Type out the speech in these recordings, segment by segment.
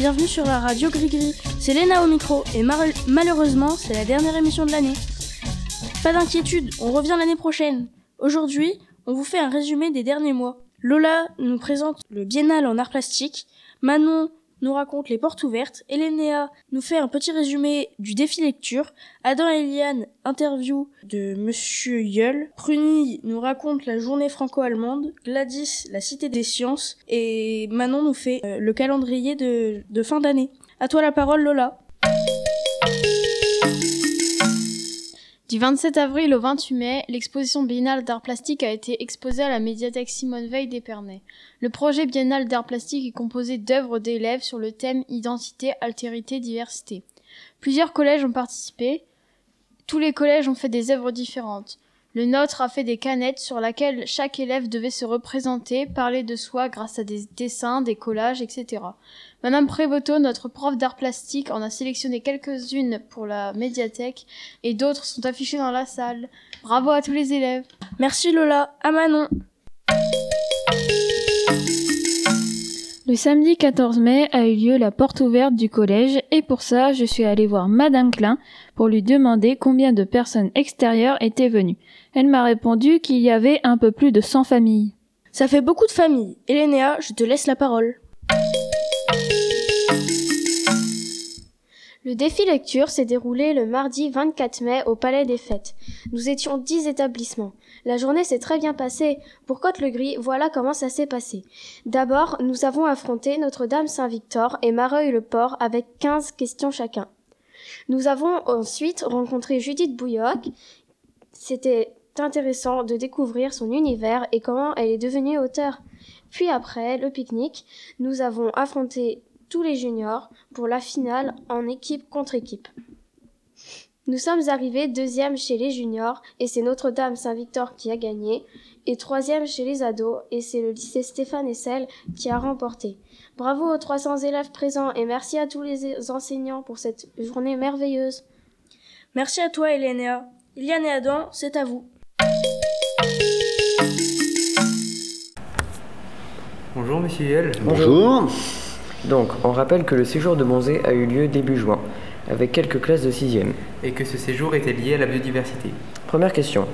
bienvenue sur la radio Gris. C'est Léna au micro et malheureusement c'est la dernière émission de l'année. Pas d'inquiétude, on revient l'année prochaine. Aujourd'hui, on vous fait un résumé des derniers mois. Lola nous présente le biennale en art plastique, Manon nous raconte les portes ouvertes, Elénéa nous fait un petit résumé du défi lecture, Adam et Eliane interview de Monsieur Yeul, Pruny nous raconte la journée franco-allemande, Gladys la cité des sciences, et Manon nous fait euh, le calendrier de, de fin d'année. À toi la parole Lola. Du 27 avril au 28 mai, l'exposition biennale d'art plastique a été exposée à la médiathèque Simone Veil d'Épernay. Le projet biennal d'art plastique est composé d'œuvres d'élèves sur le thème identité, altérité, diversité. Plusieurs collèges ont participé. Tous les collèges ont fait des œuvres différentes. Le nôtre a fait des canettes sur lesquelles chaque élève devait se représenter, parler de soi grâce à des dessins, des collages, etc. Madame Prévoto, notre prof d'art plastique, en a sélectionné quelques-unes pour la médiathèque et d'autres sont affichées dans la salle. Bravo à tous les élèves. Merci Lola. À Manon. Le samedi 14 mai a eu lieu la porte ouverte du collège et pour ça je suis allée voir Madame Klein pour lui demander combien de personnes extérieures étaient venues. Elle m'a répondu qu'il y avait un peu plus de 100 familles. Ça fait beaucoup de familles. Elénéa, je te laisse la parole. Le défi lecture s'est déroulé le mardi 24 mai au Palais des Fêtes. Nous étions dix établissements. La journée s'est très bien passée. Pour Côte-le-Gris, voilà comment ça s'est passé. D'abord, nous avons affronté Notre-Dame Saint-Victor et Mareuil-le-Port avec 15 questions chacun. Nous avons ensuite rencontré Judith Bouilloc. C'était intéressant de découvrir son univers et comment elle est devenue auteure. Puis après le pique-nique, nous avons affronté tous les juniors pour la finale en équipe contre équipe. Nous sommes arrivés deuxième chez les juniors et c'est Notre-Dame Saint-Victor qui a gagné et troisième chez les ados et c'est le lycée Stéphane Essel qui a remporté. Bravo aux 300 élèves présents et merci à tous les enseignants pour cette journée merveilleuse. Merci à toi Elénéa. Iliane et Adam, c'est à vous. Bonjour Monsieur Yel. Bonjour. Donc, on rappelle que le séjour de Monzé a eu lieu début juin, avec quelques classes de 6e. Et que ce séjour était lié à la biodiversité. Première question.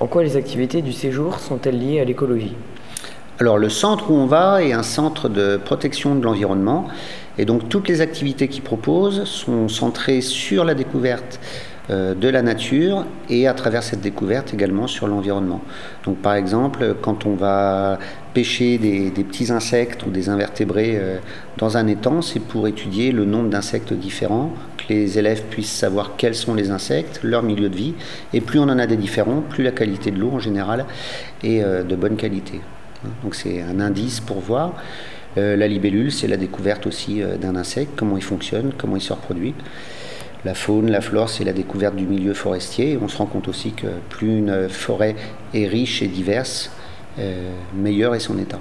En quoi les activités du séjour sont-elles liées à l'écologie? Alors le centre où on va est un centre de protection de l'environnement et donc toutes les activités qu'il propose sont centrées sur la découverte euh, de la nature et à travers cette découverte également sur l'environnement. Donc par exemple, quand on va pêcher des, petits insectes ou des invertébrés euh, dans un étang, c'est pour étudier le nombre d'insectes différents, les élèves puissent savoir quels sont les insectes, leur milieu de vie, et plus on en a des différents, plus la qualité de l'eau en général est euh, de bonne qualité. Donc c'est un indice pour voir. la libellule, c'est la découverte aussi d'un insecte, comment il fonctionne, comment il se reproduit la faune, la flore, c'est la découverte du milieu forestier. on se rend compte aussi que plus une forêt est riche et diverse, euh, meilleur est son état.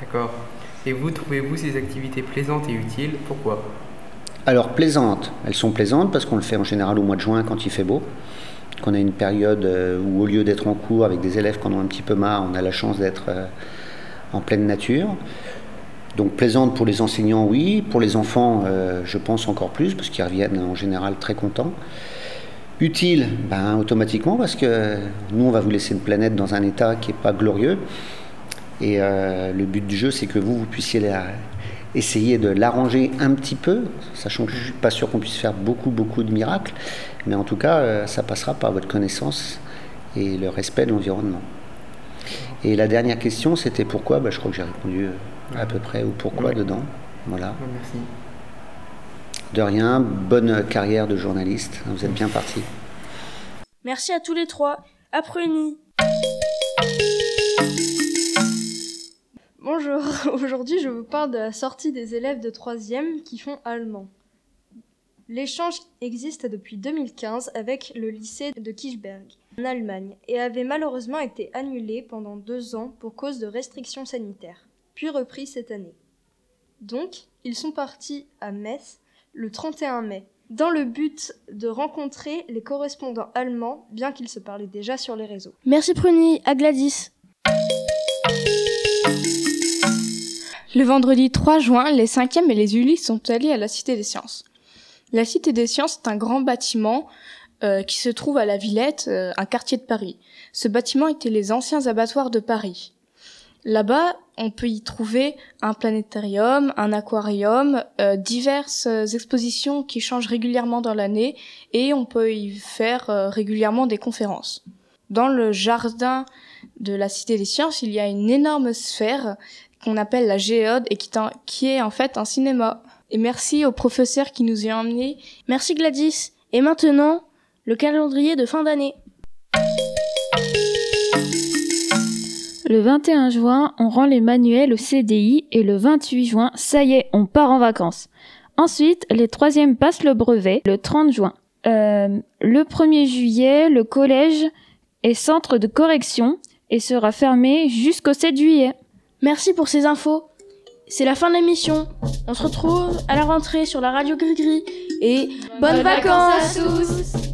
D'accord. Et vous, trouvez-vous ces activités plaisantes et utiles? Pourquoi? Alors, plaisantes, elles sont plaisantes parce qu'on le fait en général au mois de juin quand il fait beau, qu'on a une période euh, où au lieu d'être en cours avec des élèves qui en ont un petit peu marre, on a la chance d'être euh, en pleine nature. Donc plaisante pour les enseignants, oui. Pour les enfants, euh, je pense encore plus, parce qu'ils reviennent en général très contents. Utile, ben, automatiquement, parce que nous, on va vous laisser une planète dans un état qui n'est pas glorieux. Et le but du jeu, c'est que vous, vous puissiez essayer de l'arranger un petit peu, sachant que je ne suis pas sûr qu'on puisse faire beaucoup, beaucoup de miracles. Mais en tout cas, euh, ça passera par votre connaissance et le respect de l'environnement. Et la dernière question, c'était pourquoi? Ben, Je crois que j'ai répondu à peu près ou pourquoi dedans. Voilà. Merci. De rien, bonne carrière de journaliste. Vous êtes bien parti. Merci à tous les trois. Apprenez. Bonjour, aujourd'hui je vous parle de la sortie des élèves de 3e qui font allemand. L'échange existe depuis 2015 avec le lycée de Kirchberg en Allemagne et avait malheureusement été annulé pendant deux ans pour cause de restrictions sanitaires puis repris cette année. Donc, ils sont partis à Metz le 31 mai, dans le but de rencontrer les correspondants allemands, bien qu'ils se parlaient déjà sur les réseaux. Merci Pruny, à Gladys. Le vendredi 3 juin, les 5e et les Ulis sont allés à la Cité des Sciences. La Cité des Sciences est un grand bâtiment euh, qui se trouve à la Villette, euh, un quartier de Paris. Ce bâtiment était les anciens abattoirs de Paris. Là-bas, on peut y trouver un planétarium, un aquarium, euh, diverses expositions qui changent régulièrement dans l'année et on peut y faire euh, régulièrement des conférences. Dans le jardin de la Cité des Sciences, il y a une énorme sphère qu'on appelle la géode et qui, est en fait un cinéma. Et merci aux professeurs qui nous y ont emmenés. Merci Gladys. Et maintenant, le calendrier de fin d'année. Le 21 juin, on rend les manuels au CDI et le 28 juin, ça y est, on part en vacances. Ensuite, les troisièmes passent le brevet le 30 juin. Euh, le 1er juillet, le collège est centre de correction et sera fermé jusqu'au 7 juillet. Merci pour ces infos. C'est la fin de l'émission. On se retrouve à la rentrée sur la radio Gris-Gris. Et bonnes, vacances, à tous